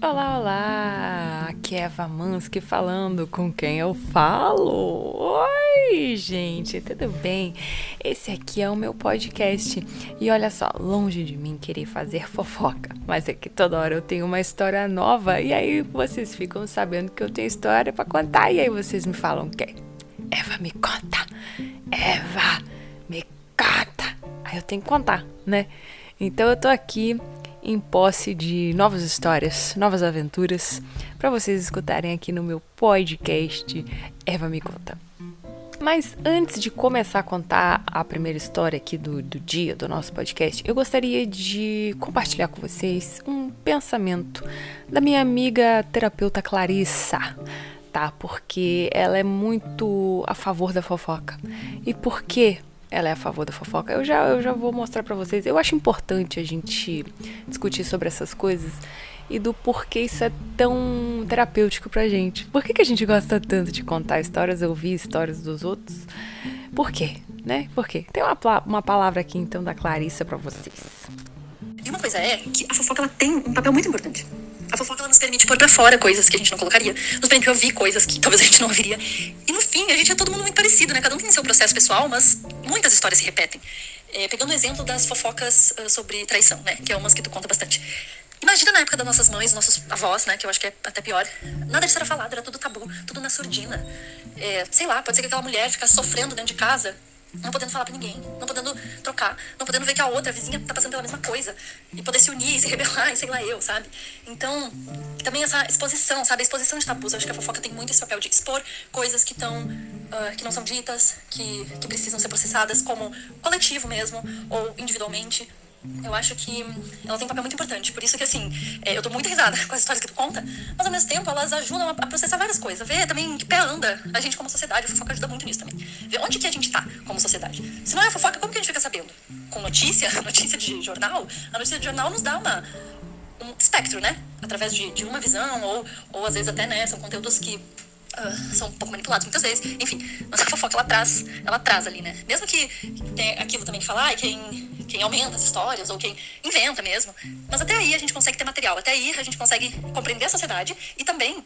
Olá, olá! Aqui é Eva Mansky falando com quem eu falo. Oi, gente, tudo bem? Esse aqui é o meu podcast. E olha só, longe de mim querer fazer fofoca, mas é que toda hora eu tenho uma história nova e aí vocês ficam sabendo que eu tenho história para contar e aí vocês me falam quem? Eva, me conta! Eva, me conta! Aí eu tenho que contar, né? Então eu tô aqui em posse de novas histórias, novas aventuras para vocês escutarem aqui no meu podcast Eva Me Conta. Mas antes de começar a contar a primeira história aqui do, do dia do nosso podcast, eu gostaria de compartilhar com vocês um pensamento da minha amiga terapeuta Clarissa, tá? Porque ela é muito a favor da fofoca. E por quê? Ela é a favor da fofoca. Eu já, eu já vou mostrar para vocês. Eu acho importante a gente discutir sobre essas coisas e do porquê isso é tão terapêutico pra gente. Por que, que a gente gosta tanto de contar histórias, ouvir histórias dos outros? Por quê? Né? Por quê? Tem uma, uma palavra aqui então da Clarissa para vocês. E uma coisa é que a fofoca ela tem um papel muito importante. A fofoca ela nos permite pôr pra fora coisas que a gente não colocaria, nos permite ouvir coisas que talvez a gente não ouviria. E no fim, a gente é todo mundo muito parecido, né? Cada um tem seu processo pessoal, mas muitas histórias se repetem. É, pegando o exemplo das fofocas uh, sobre traição, né? Que é umas que tu conta bastante. Imagina na época das nossas mães, nossos avós, né? Que eu acho que é até pior. Nada disso era falado, era tudo tabu, tudo na surdina. É, sei lá, pode ser que aquela mulher ficasse sofrendo dentro de casa não podendo falar pra ninguém, não podendo trocar, não podendo ver que a outra, a vizinha, tá passando pela mesma coisa. E poder se unir, se rebelar, e sei lá eu, sabe? Então, também essa exposição, sabe? A exposição de tabus. Eu acho que a fofoca tem muito esse papel de expor coisas que estão. Uh, ah, que não são ditas, que, que precisam ser processadas como coletivo mesmo, ou individualmente. Eu acho que ela tem um papel muito importante. Por isso que, assim, é, eu tô muito risada com as histórias que tu conta, mas ao mesmo tempo elas ajudam a, processar várias coisas. Ver também que pé anda a gente como sociedade. A fofoca ajuda muito nisso também. Ver onde que a gente tá como sociedade. Se não é a fofoca, como que a gente fica sabendo? Com notícia, notícia de jornal? A notícia de jornal nos dá uma, um espectro, né? Através de, de uma visão, ou, ou às vezes até, né, são conteúdos que Uh, são um pouco manipulados muitas vezes. Enfim, mas a fofoca ela traz, ela traz ali, né? Mesmo que tem aquilo também de falar, quem quem aumenta as histórias ou quem inventa mesmo. Mas até aí a gente consegue ter material, até aí a gente consegue compreender a sociedade e também uh,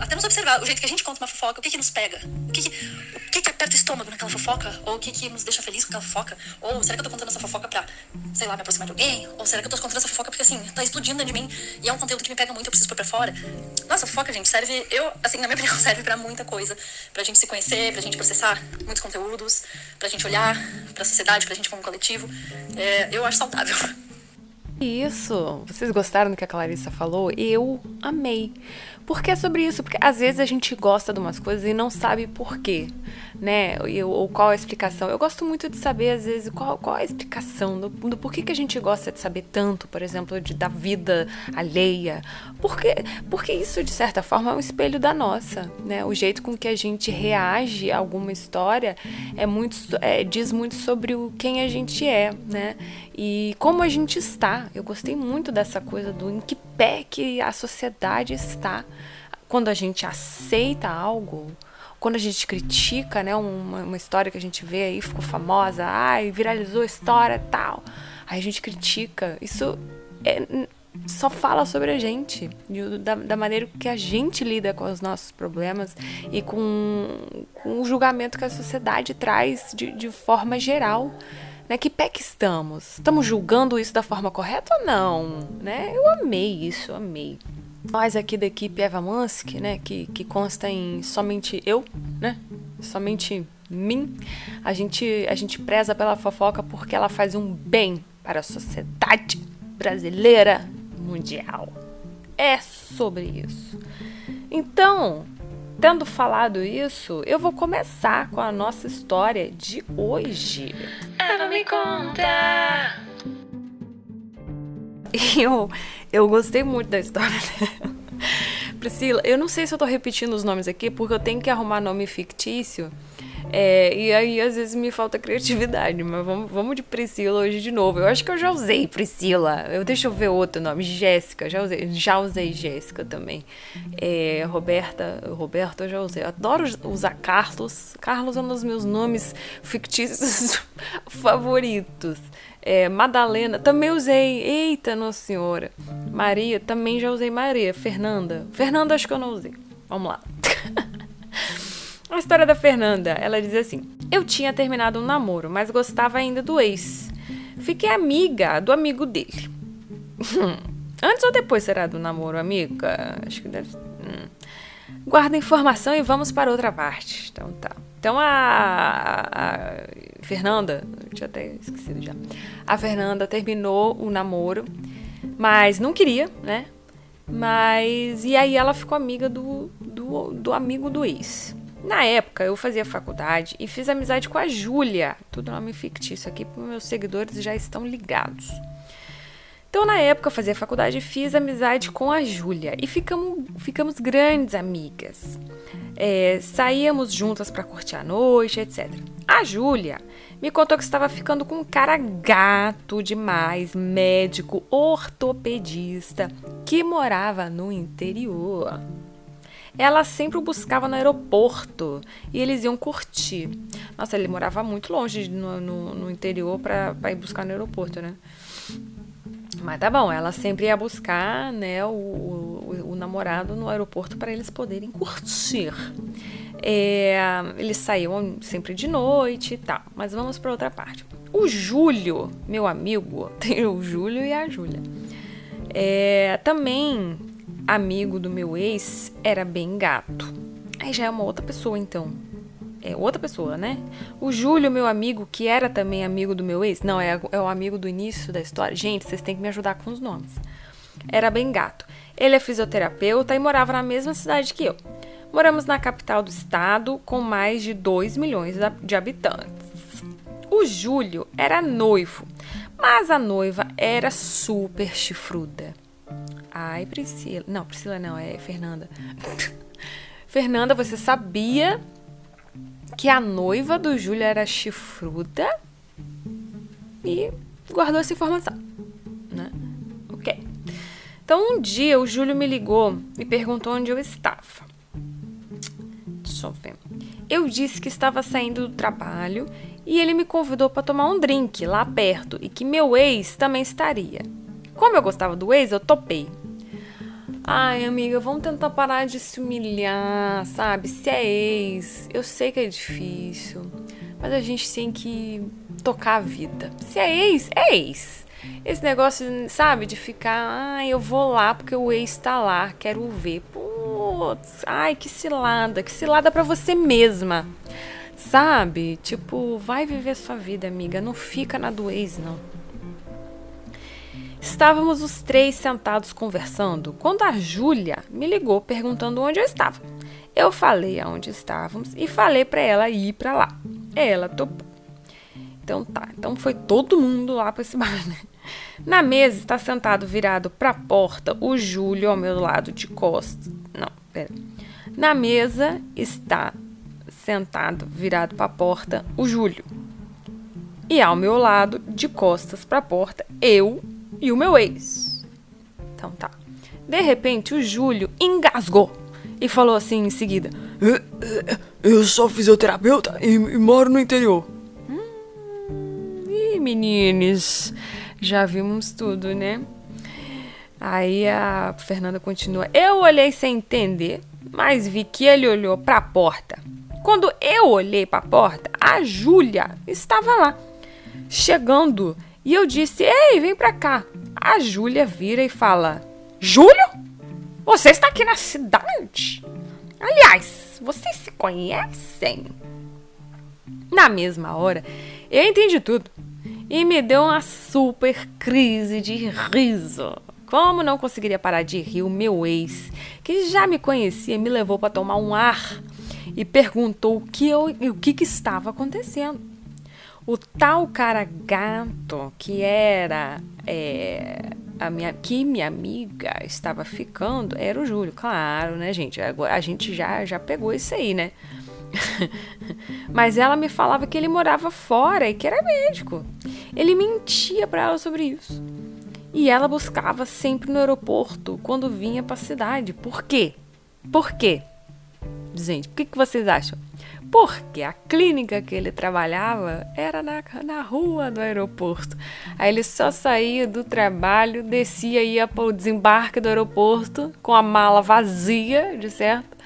até nos observar o jeito que a gente conta uma fofoca, o que que nos pega, o que que, o que, que aperta o estômago naquela fofoca, ou o que que nos deixa feliz com aquela fofoca, ou será que eu tô contando essa fofoca pra, sei lá, me aproximar de alguém, ou será que eu tô contando essa fofoca porque assim, tá explodindo dentro de mim e é um conteúdo que me pega muito, eu preciso pôr pra fora. Nossa, fofoca, gente, serve, eu, assim, na minha opinião, serve pra muita coisa, pra gente se conhecer, pra gente processar muitos conteúdos, pra gente olhar pra sociedade, pra gente como coletivo é, eu acho saudável. Isso! Vocês gostaram do que a Clarissa falou? Eu amei. Porque é sobre isso, porque às vezes a gente gosta de umas coisas e não sabe por quê, né? Ou qual a explicação. Eu gosto muito de saber, às vezes, qual, qual a explicação do, do porquê que a gente gosta de saber tanto, por exemplo, de, da vida alheia. Porque, porque isso, de certa forma, é um espelho da nossa, né? O jeito com que a gente reage a alguma história é muito, é, diz muito sobre o, quem a gente é, né? E como a gente está. Eu gostei muito dessa coisa do em que pé que a sociedade está quando a gente aceita algo, quando a gente critica, né, uma, uma história que a gente vê aí, ficou famosa, ai, viralizou a história tal, aí a gente critica, isso é, só fala sobre a gente, da, da, maneira que a gente lida com os nossos problemas e com, com o julgamento que a sociedade traz de, de forma geral. Né? Que pé que estamos? Estamos julgando isso da forma correta ou não? Né? Eu amei isso, amei. Nós aqui da equipe Eva Mansky, né, que, que consta em somente eu, né, somente mim, a gente, a gente preza pela fofoca porque ela faz um bem para a sociedade brasileira mundial. É sobre isso. Então, tendo falado isso, eu vou começar com a nossa história de hoje. Me conta! eu, eu gostei muito da história dela. Priscila, eu não sei se eu tô repetindo os nomes aqui, porque eu tenho que arrumar nome fictício. É, e aí, às vezes, me falta criatividade, mas vamos, vamos de Priscila hoje de novo. Eu acho que eu já usei Priscila. Eu, deixa eu ver outro nome. Jéssica, já usei. Já usei Jéssica também. É, Roberta, Roberta eu já usei. Eu adoro usar Carlos. Carlos é um dos meus nomes fictícios favoritos. É, Madalena, também usei. Eita, Nossa Senhora. Maria, também já usei Maria. Fernanda. Fernanda, acho que eu não usei. Vamos lá. A história da Fernanda, ela diz assim: Eu tinha terminado um namoro, mas gostava ainda do ex. Fiquei amiga do amigo dele. Antes ou depois será do namoro, amiga? Acho que deve. Hum. Guarda a informação e vamos para outra parte. Então tá. Então a, a, a Fernanda, tinha até esquecido já. A Fernanda terminou o namoro, mas não queria, né? Mas. E aí ela ficou amiga do, do, do amigo do ex. Na época, eu fazia faculdade e fiz amizade com a Júlia. Tudo nome fictício aqui, porque meus seguidores já estão ligados. Então, na época, eu fazia faculdade e fiz amizade com a Júlia. E ficamos, ficamos grandes amigas. É, saíamos juntas para curtir a noite, etc. A Júlia me contou que estava ficando com um cara gato demais, médico, ortopedista, que morava no interior ela sempre o buscava no aeroporto e eles iam curtir. Nossa, ele morava muito longe no, no, no interior para ir buscar no aeroporto, né? Mas tá bom, ela sempre ia buscar né, o, o, o namorado no aeroporto para eles poderem curtir. É, eles saíam sempre de noite e tal. Mas vamos para outra parte. O Júlio, meu amigo, tem o Júlio e a Júlia. É, também amigo do meu ex era bem gato. Aí já é uma outra pessoa, então. É outra pessoa, né? O Júlio, meu amigo, que era também amigo do meu ex. Não, é, é o amigo do início da história. Gente, vocês têm que me ajudar com os nomes. Era bem gato. Ele é fisioterapeuta e morava na mesma cidade que eu. Moramos na capital do estado, com mais de 2 milhões de habitantes. O Júlio era noivo, mas a noiva era super chifruda. Ai, Priscila. Não, Priscila não, é Fernanda. Fernanda, você sabia que a noiva do Júlio era chifruda? E guardou essa informação, né? Ok. Então, um dia o Júlio me ligou e perguntou onde eu estava. Deixa eu ver. Eu disse que estava saindo do trabalho e ele me convidou para tomar um drink lá perto e que meu ex também estaria. Como eu gostava do ex, eu topei. Ai, amiga, vamos tentar parar de se humilhar, sabe? Se é ex, eu sei que é difícil, mas a gente tem que tocar a vida. Se é ex, é ex. Esse negócio, sabe, de ficar, ai, eu vou lá porque o ex tá lá, quero ver. Putz, ai, que cilada, que cilada para você mesma. Sabe? Tipo, vai viver sua vida, amiga, não fica na do ex, não. Estávamos os três sentados conversando quando a Júlia me ligou perguntando onde eu estava. Eu falei aonde estávamos e falei para ela ir para lá. Ela topou. Então tá, então foi todo mundo lá para esse bar, né? Na mesa está sentado virado para a porta o Júlio ao meu lado de costas. Não, pera. Na mesa está sentado virado para a porta o Júlio. E ao meu lado, de costas para a porta, eu e o meu ex. Então tá. De repente, o Júlio engasgou e falou assim em seguida: Eu sou fisioterapeuta e, e moro no interior. Hum, ih, meninos, já vimos tudo, né? Aí a Fernanda continua: Eu olhei sem entender, mas vi que ele olhou para a porta. Quando eu olhei para a porta, a Júlia estava lá, chegando e eu disse: Ei, vem pra cá. A Júlia vira e fala: Júlio? Você está aqui na cidade? Aliás, vocês se conhecem? Na mesma hora, eu entendi tudo e me deu uma super crise de riso. Como não conseguiria parar de rir, o meu ex, que já me conhecia, me levou para tomar um ar e perguntou o que, eu, o que, que estava acontecendo. O tal cara gato que era é, a minha, que minha amiga estava ficando era o Júlio, claro, né, gente? Agora a gente já já pegou isso aí, né? Mas ela me falava que ele morava fora e que era médico. Ele mentia para ela sobre isso. E ela buscava sempre no aeroporto quando vinha para a cidade. Por quê? Por quê? Gente, por que, que vocês acham? Porque a clínica que ele trabalhava era na, na rua do aeroporto. Aí ele só saía do trabalho, descia e ia para o desembarque do aeroporto com a mala vazia, de certo?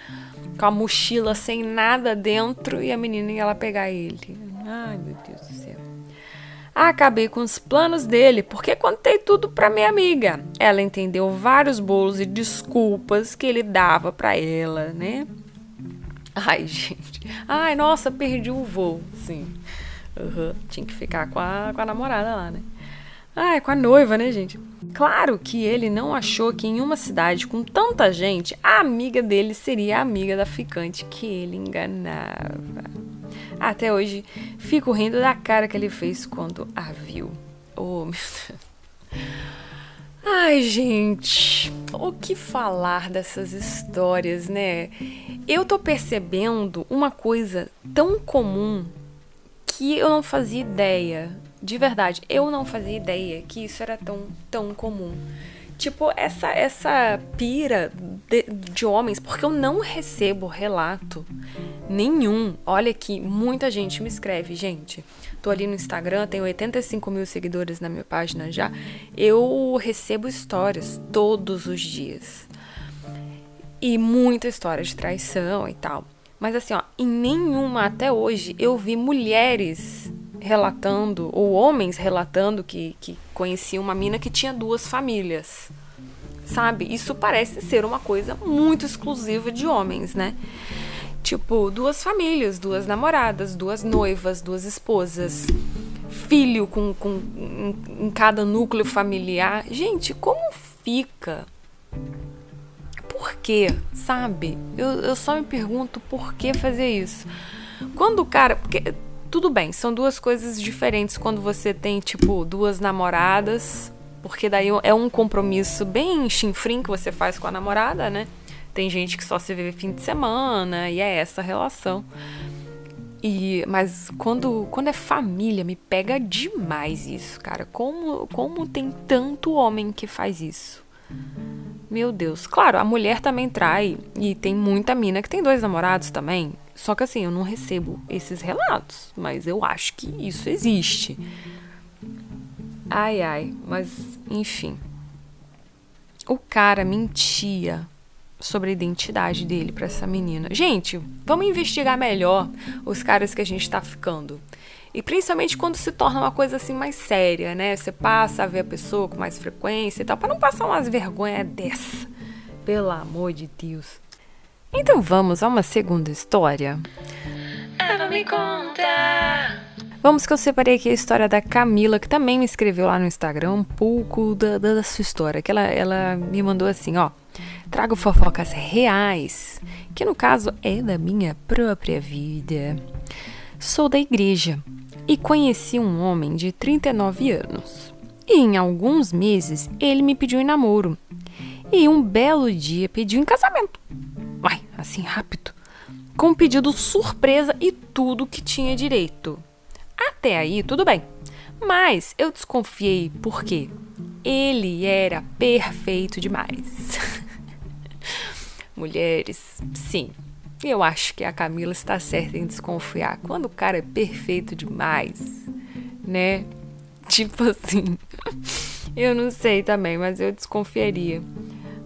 Com a mochila sem nada dentro e a menina ia lá pegar ele. Ai, meu Deus do céu. Acabei com os planos dele, porque contei tudo para minha amiga. Ela entendeu vários bolos e desculpas que ele dava para ela, né? Ai, gente. Ai, nossa, perdi o voo. Sim. Uhum. Tinha que ficar com a, com a namorada lá, né? Ai, com a noiva, né, gente? Claro que ele não achou que em uma cidade com tanta gente, a amiga dele seria a amiga da ficante que ele enganava. Até hoje, fico rindo da cara que ele fez quando a viu. Oh, meu Deus. Ai, gente, o que falar dessas histórias, né? Eu tô percebendo uma coisa tão comum que eu não fazia ideia. De verdade, eu não fazia ideia que isso era tão, tão comum. Tipo, essa, essa pira de, de homens, porque eu não recebo relato nenhum. Olha que muita gente me escreve, gente. Tô ali no Instagram, tenho 85 mil seguidores na minha página já. Eu recebo histórias todos os dias. E muita história de traição e tal. Mas assim, ó, em nenhuma até hoje eu vi mulheres relatando, ou homens relatando que, que conheciam uma mina que tinha duas famílias. Sabe? Isso parece ser uma coisa muito exclusiva de homens, né? Tipo, duas famílias, duas namoradas, duas noivas, duas esposas, filho com, com, em, em cada núcleo familiar. Gente, como fica? Por quê? Sabe? Eu, eu só me pergunto por que fazer isso. Quando o cara. Porque, tudo bem, são duas coisas diferentes quando você tem, tipo, duas namoradas. Porque daí é um compromisso bem chinfrim que você faz com a namorada, né? Tem gente que só se vê fim de semana e é essa relação. E, mas quando, quando é família, me pega demais isso, cara. Como, como tem tanto homem que faz isso? Meu Deus. Claro, a mulher também trai. E tem muita mina que tem dois namorados também. Só que assim, eu não recebo esses relatos. Mas eu acho que isso existe. Ai, ai. Mas, enfim. O cara mentia sobre a identidade dele para essa menina. Gente, vamos investigar melhor os caras que a gente tá ficando. E principalmente quando se torna uma coisa assim mais séria, né? Você passa a ver a pessoa com mais frequência e tal, para não passar umas vergonhas dessa. Pelo amor de Deus. Então vamos a uma segunda história. Ela me conta. Vamos que eu separei aqui a história da Camila, que também me escreveu lá no Instagram um pouco da, da, da sua história. Que ela, ela me mandou assim, ó. Trago fofocas reais, que no caso é da minha própria vida. Sou da igreja e conheci um homem de 39 anos. E em alguns meses ele me pediu em namoro. E um belo dia pediu em casamento. Uai, assim rápido. Com um pedido surpresa e tudo que tinha direito. Até aí, tudo bem. Mas eu desconfiei porque ele era perfeito demais. Mulheres, sim, eu acho que a Camila está certa em desconfiar. Quando o cara é perfeito demais, né? Tipo assim, eu não sei também, mas eu desconfiaria.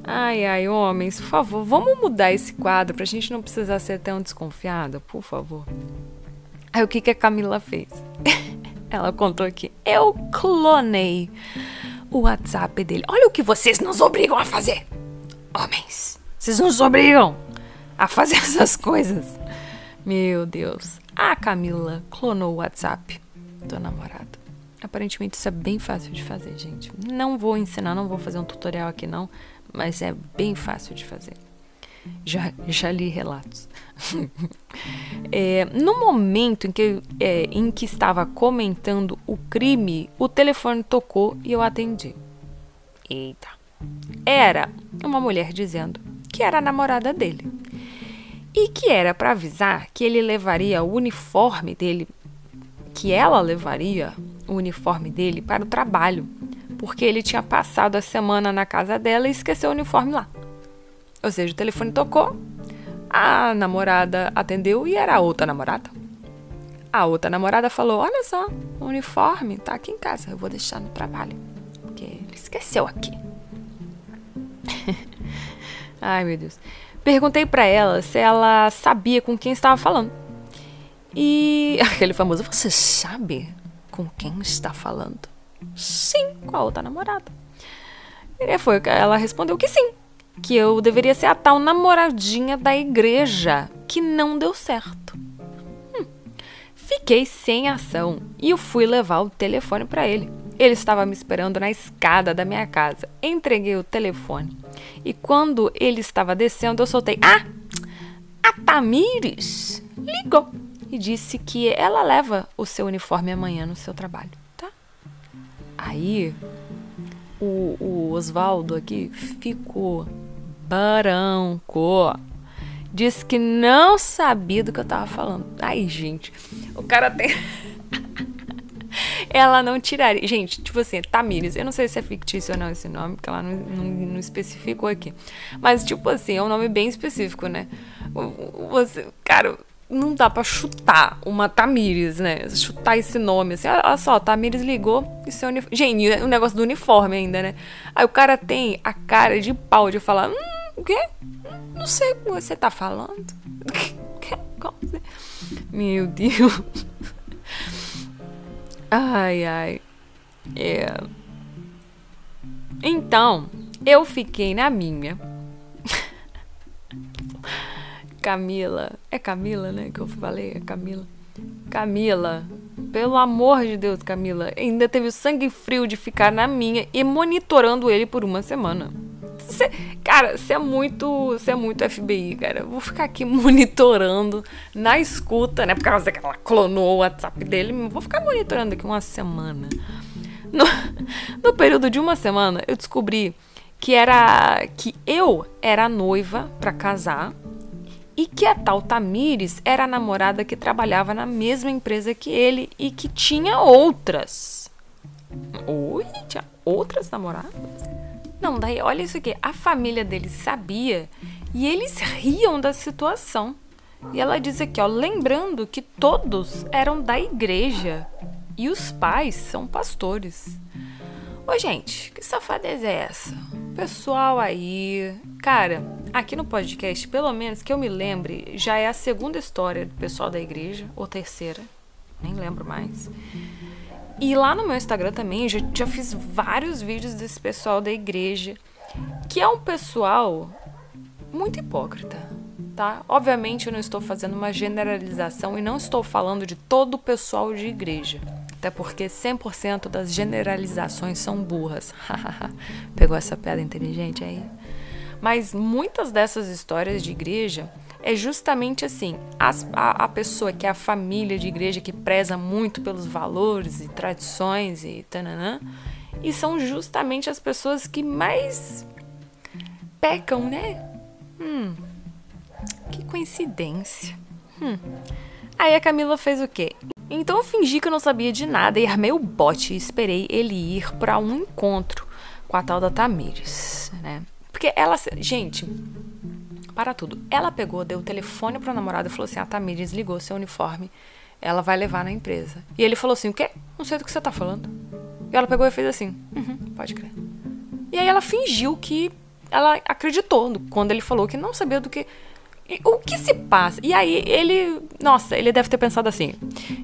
Ai, ai, homens, por favor, vamos mudar esse quadro pra gente não precisar ser tão desconfiada, por favor. Aí o que, que a Camila fez? Ela contou aqui. Eu clonei o WhatsApp dele. Olha o que vocês nos obrigam a fazer, homens. Vocês nos obrigam a fazer essas coisas. Meu Deus. A Camila clonou o WhatsApp do namorado. Aparentemente isso é bem fácil de fazer, gente. Não vou ensinar, não vou fazer um tutorial aqui não, mas é bem fácil de fazer. Já, já li relatos. é, no momento em que, é, em que estava comentando o crime, o telefone tocou e eu atendi. Eita. Era uma mulher dizendo que era a namorada dele. e que era para avisar que ele levaria o uniforme dele, que ela levaria o uniforme dele para o trabalho, porque ele tinha passado a semana na casa dela e esqueceu o uniforme lá. Ou seja, o telefone tocou, a namorada atendeu e era a outra namorada. A outra namorada falou: Olha só, o uniforme tá aqui em casa, eu vou deixar no trabalho, porque ele esqueceu aqui. Ai, meu Deus. Perguntei para ela se ela sabia com quem estava falando. E aquele famoso, você sabe com quem está falando? Sim, com a outra namorada. E foi, ela respondeu que sim, que eu deveria ser a tal namoradinha da igreja, que não deu certo. Hum, fiquei sem ação e eu fui levar o telefone para ele. Ele estava me esperando na escada da minha casa. Entreguei o telefone. E quando ele estava descendo, eu soltei: Ah, a Tamires ligou e disse que ela leva o seu uniforme amanhã no seu trabalho, tá? Aí o, o Oswaldo aqui ficou branco. Disse que não sabia do que eu tava falando. Aí, gente, o cara tem. Ela não tiraria. Gente, tipo assim, Tamires, eu não sei se é fictício ou não esse nome, porque ela não, não, não especificou aqui. Mas, tipo assim, é um nome bem específico, né? Você, cara, não dá para chutar uma Tamires, né? Chutar esse nome, assim, olha só, Tamires ligou e seu uniforme. Gente, o negócio do uniforme ainda, né? Aí o cara tem a cara de pau de falar, hum, o quê? Não sei o que você tá falando. Meu Deus. Ai, ai. É. Então, eu fiquei na minha. Camila. É Camila, né? Que eu falei? É Camila. Camila. Pelo amor de Deus, Camila. Ainda teve o sangue frio de ficar na minha e monitorando ele por uma semana. Cara, você é muito. Você é muito FBI, cara. Eu vou ficar aqui monitorando na escuta, né? Por causa que ela clonou o WhatsApp dele. Vou ficar monitorando aqui uma semana. No, no período de uma semana, eu descobri que era. que eu era noiva para casar e que a tal Tamires era a namorada que trabalhava na mesma empresa que ele e que tinha outras. Oi, tinha outras namoradas? Não, daí olha isso aqui. A família dele sabia e eles riam da situação. E ela diz aqui, ó, lembrando que todos eram da igreja e os pais são pastores. Ô, gente, que safadeza é essa? Pessoal aí. Cara, aqui no podcast, pelo menos que eu me lembre, já é a segunda história do pessoal da igreja, ou terceira, nem lembro mais. E lá no meu Instagram também, já, já fiz vários vídeos desse pessoal da igreja, que é um pessoal muito hipócrita, tá? Obviamente eu não estou fazendo uma generalização e não estou falando de todo o pessoal de igreja. Até porque 100% das generalizações são burras. Pegou essa piada inteligente aí? Mas muitas dessas histórias de igreja é justamente assim: as, a, a, pessoa que é a família de igreja que preza muito pelos valores e tradições e tananã, e são justamente as pessoas que mais pecam, né? Hum, que coincidência. Hum. Aí a Camila fez o quê? Então eu fingi que eu não sabia de nada e armei o bote e esperei ele ir para um encontro com a tal da Tamires, né? Porque ela, gente, para tudo. Ela pegou, deu o telefone pro namorado e falou assim: a Tamires ligou seu uniforme, ela vai levar na empresa. E ele falou assim: o quê? Não sei do que você tá falando. E ela pegou e fez assim: uhum, pode crer. E aí ela fingiu que ela acreditou quando ele falou que não sabia do que. O que se passa? E aí ele. Nossa, ele deve ter pensado assim: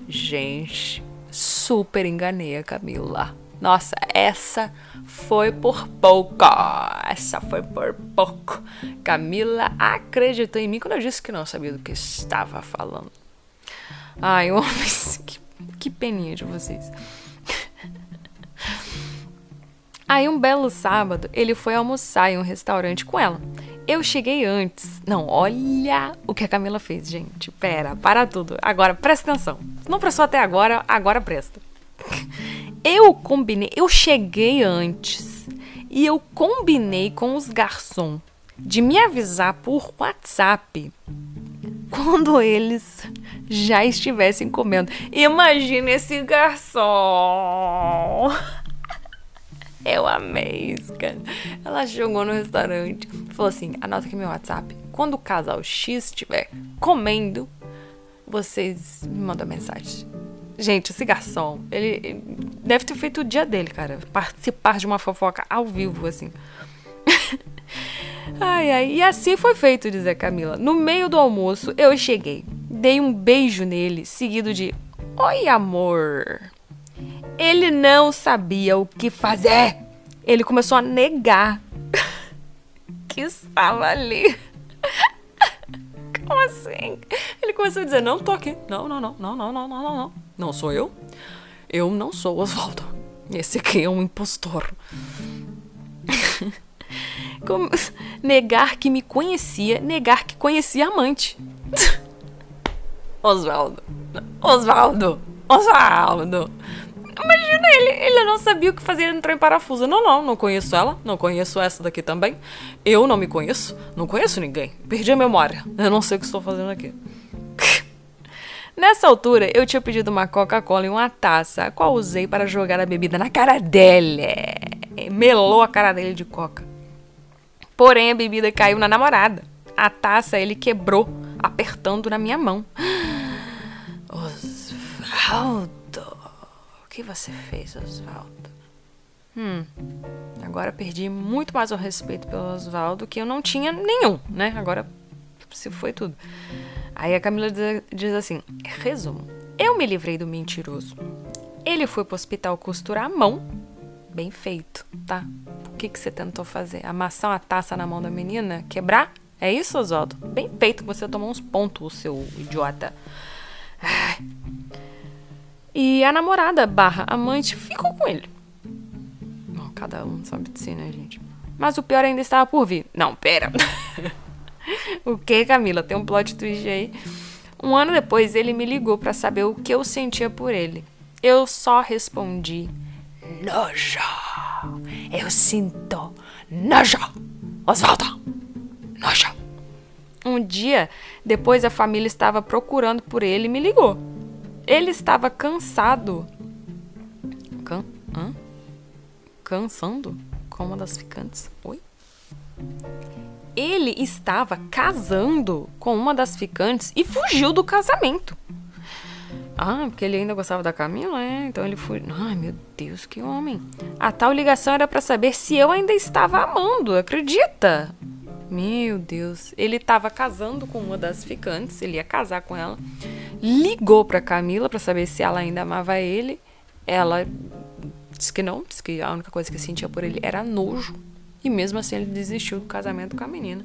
gente, super enganei a Camila. Nossa, essa foi por pouco. Essa foi por pouco. Camila acreditou em mim quando eu disse que não sabia do que estava falando. Ai, homens, que, que peninha de vocês. Aí, um belo sábado, ele foi almoçar em um restaurante com ela. Eu cheguei antes. Não, olha o que a Camila fez, gente. Pera, para tudo. Agora, presta atenção. Não prestou até agora, agora presta. Eu combinei, eu cheguei antes e eu combinei com os garçons de me avisar por WhatsApp quando eles já estivessem comendo. Imagina esse garçom. Eu amei isso, cara. Ela chegou no restaurante, falou assim: anota aqui meu WhatsApp. Quando o casal X estiver comendo, vocês me mandam mensagem. Gente, esse garçom, ele, deve ter feito o dia dele, cara. Participar de uma fofoca ao vivo, assim. ai, ai. E assim foi feito, diz a Camila. No meio do almoço, eu cheguei. Dei um beijo nele, seguido de Oi, amor. Ele não sabia o que fazer. Ele começou a negar que estava ali. Como assim? Ele começou a dizer: Não tô aqui. Não, não, não, não, não, não, não, não, não. Sou eu. Eu não sou Oswaldo. Esse aqui é um impostor. Como... Negar que me conhecia, negar que conhecia amante. Oswaldo. Oswaldo. Oswaldo. Imagina ele, ele não sabia o que fazer, ele entrou em parafuso. Não, não, não conheço ela, não conheço essa daqui também. Eu não me conheço, não conheço ninguém. Perdi a memória. Eu não sei o que estou fazendo aqui. Nessa altura, eu tinha pedido uma Coca-Cola em uma taça, a qual usei para jogar a bebida na cara dele. Melou a cara dele de coca. Porém, a bebida caiu na namorada. A taça ele quebrou, apertando na minha mão. Osvaldo, o que você fez, Osvaldo? Hum, agora perdi muito mais o respeito pelo Osvaldo, que eu não tinha nenhum, né? Agora se foi tudo. Aí a Camila diz assim: resumo, eu me livrei do mentiroso. Ele foi pro hospital costurar a mão. Bem feito, tá? O que, que você tentou fazer? Amassar uma taça na mão da menina? Quebrar? É isso, Oswaldo? Bem feito, você tomou uns pontos, seu idiota. E a namorada barra amante ficou com ele. Cada um sabe de si, né, gente? Mas o pior ainda estava por vir. Não, pera. o que, Camila? Tem um plot twist aí. Um ano depois, ele me ligou para saber o que eu sentia por ele. Eu só respondi: Nojo. Eu sinto nojo. Osvaldo. Nojo. Um dia, depois a família estava procurando por ele e me ligou. Ele estava cansado. Can... Hã? Cansando? Com uma das ficantes. Oi? Ele estava casando com uma das ficantes e fugiu do casamento. Ah, porque ele ainda gostava da Camila, é? Então ele foi. Ai, meu Deus, que homem. A tal ligação era para saber se eu ainda estava amando, acredita? Meu Deus. Ele estava casando com uma das ficantes, ele ia casar com ela. Ligou para Camila para saber se ela ainda amava ele. Ela disse que não, disse que a única coisa que sentia por ele era nojo. E mesmo assim ele desistiu do casamento com a menina.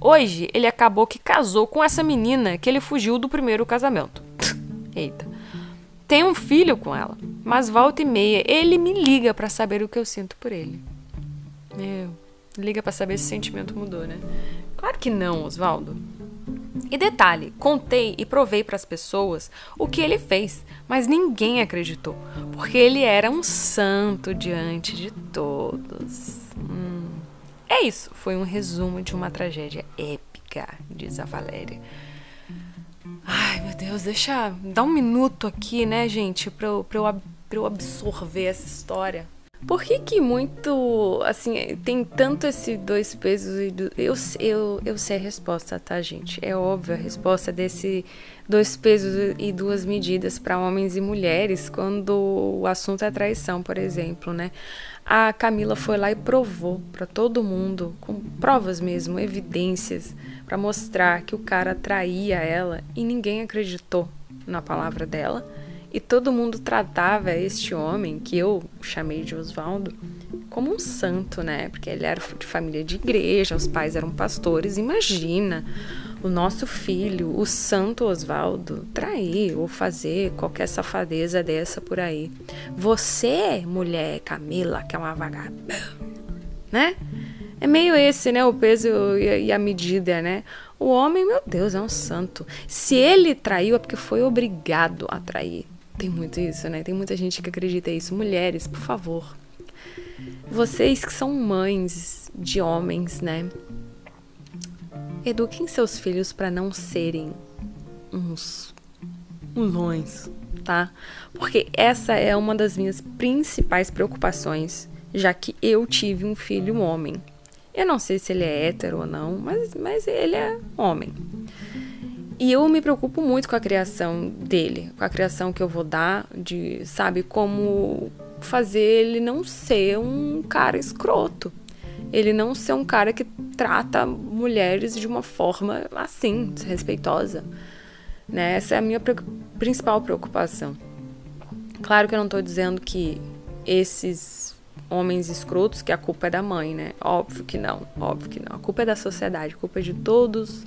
Hoje ele acabou que casou com essa menina que ele fugiu do primeiro casamento. Eita. Tem um filho com ela, mas volta e meia ele me liga para saber o que eu sinto por ele. Meu, liga para saber se o sentimento mudou, né? Claro que não, Oswaldo. E detalhe, contei e provei para as pessoas o que ele fez, mas ninguém acreditou, porque ele era um santo diante de todos. É isso, foi um resumo de uma tragédia épica, diz a Valéria. Ai, meu Deus, deixa. Dá um minuto aqui, né, gente, pra eu, pra eu, pra eu absorver essa história. Por que que muito, assim, tem tanto esse dois pesos e do, eu, eu, eu sei a resposta, tá, gente? É óbvio a resposta desse dois pesos e duas medidas para homens e mulheres quando o assunto é traição, por exemplo, né? A Camila foi lá e provou para todo mundo, com provas mesmo, evidências, para mostrar que o cara traía ela e ninguém acreditou na palavra dela. E todo mundo tratava este homem, que eu chamei de Oswaldo, como um santo, né? Porque ele era de família de igreja, os pais eram pastores. Imagina o nosso filho, o santo Oswaldo, trair ou fazer qualquer safadeza dessa por aí. Você, mulher Camila, que é uma vagabunda, né? É meio esse, né? O peso e a medida, né? O homem, meu Deus, é um santo. Se ele traiu, é porque foi obrigado a trair. Tem muito isso, né? Tem muita gente que acredita isso. Mulheres, por favor. Vocês que são mães de homens, né? Eduquem seus filhos para não serem uns mulões, tá? Porque essa é uma das minhas principais preocupações, já que eu tive um filho um homem. Eu não sei se ele é hétero ou não, mas, mas ele é homem. E eu me preocupo muito com a criação dele, com a criação que eu vou dar, de, sabe, como fazer ele não ser um cara escroto. Ele não ser um cara que trata mulheres de uma forma assim, desrespeitosa. Né? Essa é a minha principal preocupação. Claro que eu não estou dizendo que esses homens escrotos, que a culpa é da mãe, né? Óbvio que não, óbvio que não. A culpa é da sociedade, a culpa é de todos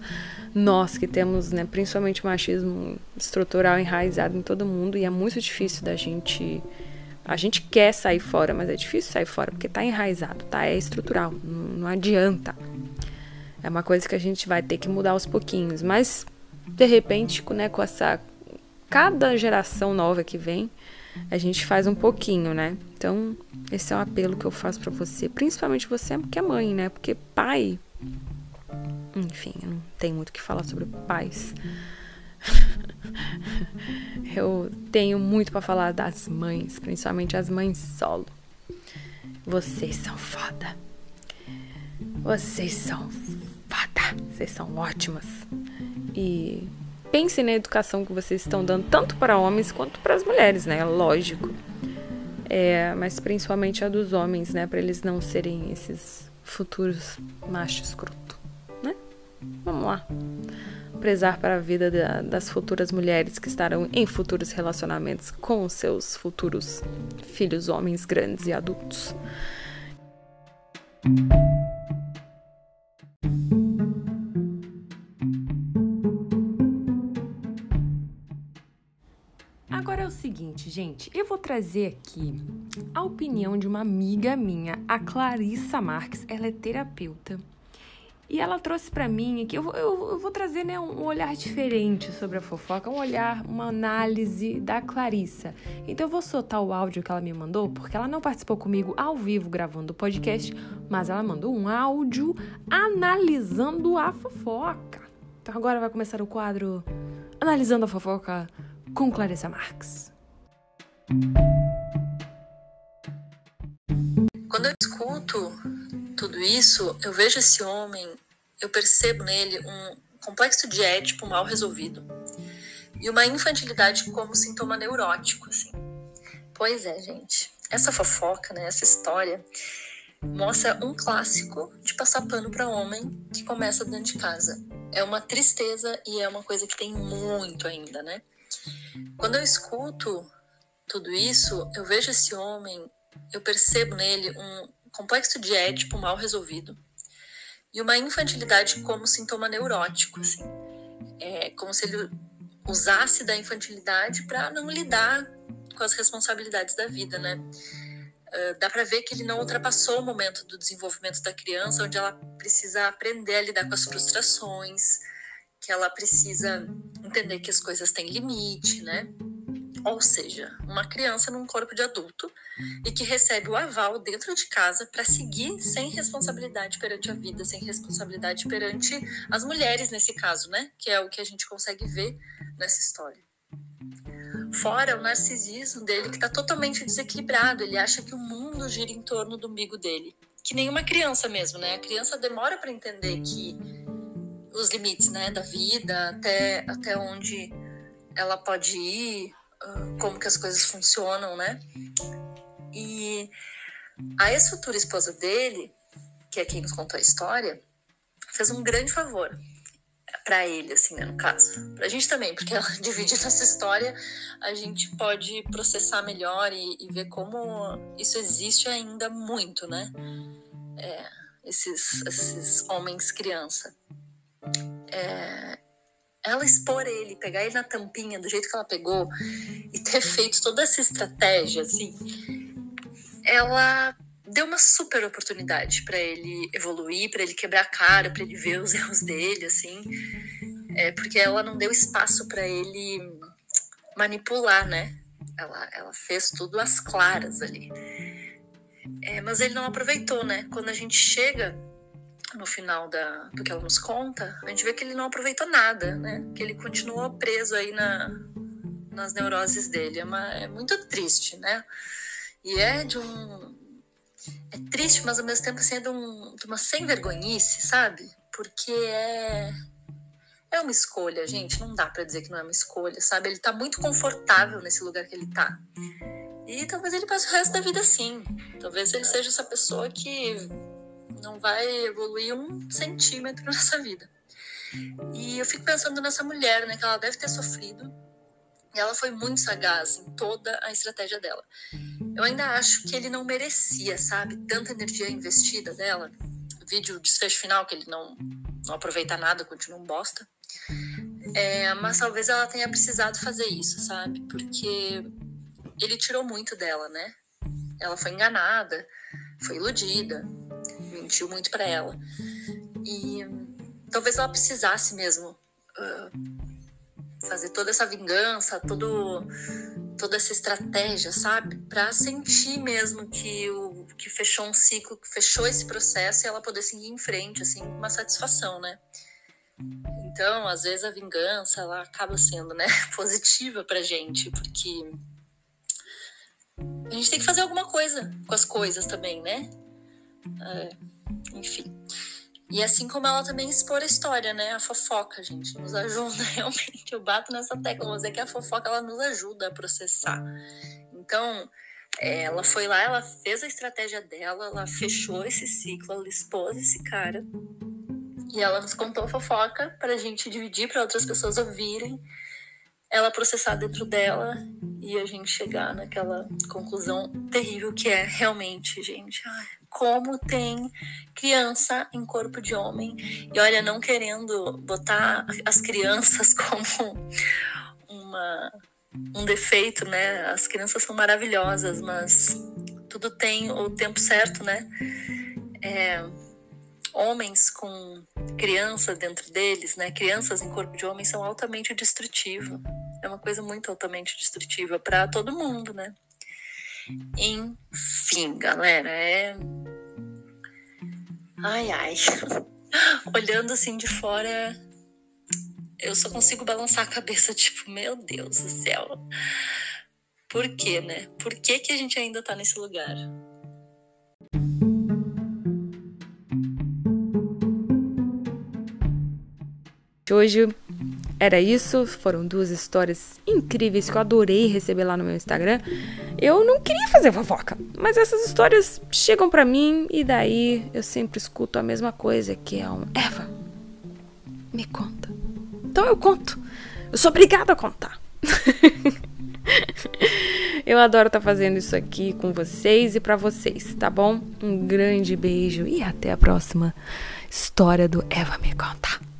nós que temos, né, principalmente machismo estrutural enraizado em todo mundo e é muito difícil da gente a gente quer sair fora, mas é difícil sair fora porque tá enraizado, tá? É estrutural, não, não adianta. É uma coisa que a gente vai ter que mudar aos pouquinhos, mas de repente, né, com essa cada geração nova que vem, a gente faz um pouquinho, né? Então, esse é um apelo que eu faço para você, principalmente você, porque é mãe, né? Porque pai, enfim, não tenho muito o que falar sobre pais. eu tenho muito para falar das mães, principalmente as mães solo. Vocês são foda. Vocês são foda. Vocês são ótimas. E pense na educação que vocês estão dando tanto para homens quanto para as mulheres, né? Lógico. É, mas principalmente a dos homens, né? Para eles não serem esses futuros machos escroto. Vamos lá. Prezar para a vida da, das futuras mulheres que estarão em futuros relacionamentos com seus futuros filhos homens grandes e adultos. Agora é o seguinte, gente, eu vou trazer aqui a opinião de uma amiga minha, a Clarissa Marques. Ela é terapeuta e ela trouxe para mim aqui, eu, eu, eu, vou trazer né, um olhar diferente sobre a fofoca, um olhar, uma análise da Clarissa. Então eu vou soltar o áudio que ela me mandou, porque ela não participou comigo ao vivo gravando o podcast, mas ela mandou um áudio analisando a fofoca. Então agora vai começar o quadro Analisando a Fofoca com Clarissa Marques. Quando eu escuto tudo isso, eu vejo esse homem eu percebo nele um complexo de édipo mal resolvido e uma infantilidade como sintoma neurótico, assim. Pois é, gente. Essa fofoca, né, essa história mostra um clássico de passar pano para homem que começa dentro de casa. É uma tristeza e é uma coisa que tem muito ainda, né? Quando eu escuto tudo isso, eu vejo esse homem, eu percebo nele um complexo de édipo mal resolvido e uma infantilidade como sintoma neurótico, assim. É como se ele usasse da infantilidade para não lidar com as responsabilidades da vida, né? Dá para ver que ele não ultrapassou o momento do desenvolvimento da criança, onde ela precisa aprender a lidar com as frustrações, que ela precisa entender que as coisas têm limite, né? Ou seja, uma criança num corpo de adulto e que recebe o aval dentro de casa para seguir sem responsabilidade perante a vida, sem responsabilidade perante as mulheres nesse caso, né? Que é o que a gente consegue ver nessa história. Fora o narcisismo dele que está totalmente desequilibrado, ele acha que o mundo gira em torno do umbigo dele, que nem uma criança mesmo, né? A criança demora para entender que os limites, né, da vida, até até onde ela pode ir, como que as coisas funcionam, né? E a ex-futura esposa dele, que é quem nos contou a história, fez um grande favor para ele, assim, né, no caso. Pra gente também, porque ela dividindo essa história, a gente pode processar melhor e, e ver como isso existe ainda muito, né? É, esses, esses homens criança. É, ela expor ele, pegar ele na tampinha do jeito que ela pegou e ter feito toda essa estratégia, assim, ela deu uma super oportunidade para ele evoluir, para ele quebrar a cara, para ele ver os erros dele, assim, é, porque ela não deu espaço para ele manipular, né? Ela, ela fez tudo às claras ali. É, mas ele não aproveitou, né? Quando a gente chega no final da, do que ela nos conta, a gente vê que ele não aproveitou nada, né? Que ele continuou preso aí na, nas neuroses dele. É, uma, é muito triste, né? E é de um. É triste, mas ao mesmo tempo assim, é de, um, de uma sem vergonhice, sabe? Porque é. É uma escolha, gente. Não dá para dizer que não é uma escolha, sabe? Ele tá muito confortável nesse lugar que ele tá. E talvez ele passe o resto da vida assim. Talvez ele seja essa pessoa que não vai evoluir um centímetro nessa vida. E eu fico pensando nessa mulher, né? Que ela deve ter sofrido. E ela foi muito sagaz em toda a estratégia dela. Eu ainda acho que ele não merecia, sabe? Tanta energia investida dela. Vídeo desfecho final, que ele não, não aproveita nada, continua um bosta. É, mas talvez ela tenha precisado fazer isso, sabe? Porque ele tirou muito dela, né? Ela foi enganada, foi iludida, mentiu muito para ela. E talvez ela precisasse mesmo uh, fazer toda essa vingança, todo, toda essa estratégia, sabe? Para sentir mesmo que o que fechou um ciclo, que fechou esse processo e ela poder seguir em frente, assim, com uma satisfação, né? Então, às vezes a vingança ela acaba sendo, né, positiva pra gente, porque a gente tem que fazer alguma coisa com as coisas também, né? É, enfim. E assim como ela também expor a história, né? A fofoca, gente, nos ajuda realmente. Eu bato nessa tecla, mas é que a fofoca ela nos ajuda a processar. Então, é, ela foi lá, ela fez a estratégia dela, ela fechou esse ciclo, ela expôs esse cara. E ela nos contou a fofoca para a gente dividir, para outras pessoas ouvirem ela processar dentro dela e a gente chegar naquela conclusão terrível que é realmente, gente, ai, como tem criança em corpo de homem. E olha, não querendo botar as crianças como uma, um defeito, né? As crianças são maravilhosas, mas tudo tem o tempo certo, né? É, homens com criança dentro deles, né? Crianças em corpo de homem são altamente destrutivos. É uma coisa muito altamente destrutiva para todo mundo, né? Enfim, galera, é. Ai, ai. Olhando assim de fora, eu só consigo balançar a cabeça, tipo, meu Deus do céu. Por quê, né? Por que, que a gente ainda tá nesse lugar? Hoje era isso, foram duas histórias incríveis que eu adorei receber lá no meu Instagram. Eu não queria fazer fofoca, mas essas histórias chegam para mim e daí eu sempre escuto a mesma coisa, que é um Eva, me conta. Então eu conto. Eu sou obrigada a contar. eu adoro estar tá fazendo isso aqui com vocês e para vocês, tá bom? Um grande beijo e até a próxima história do Eva me conta.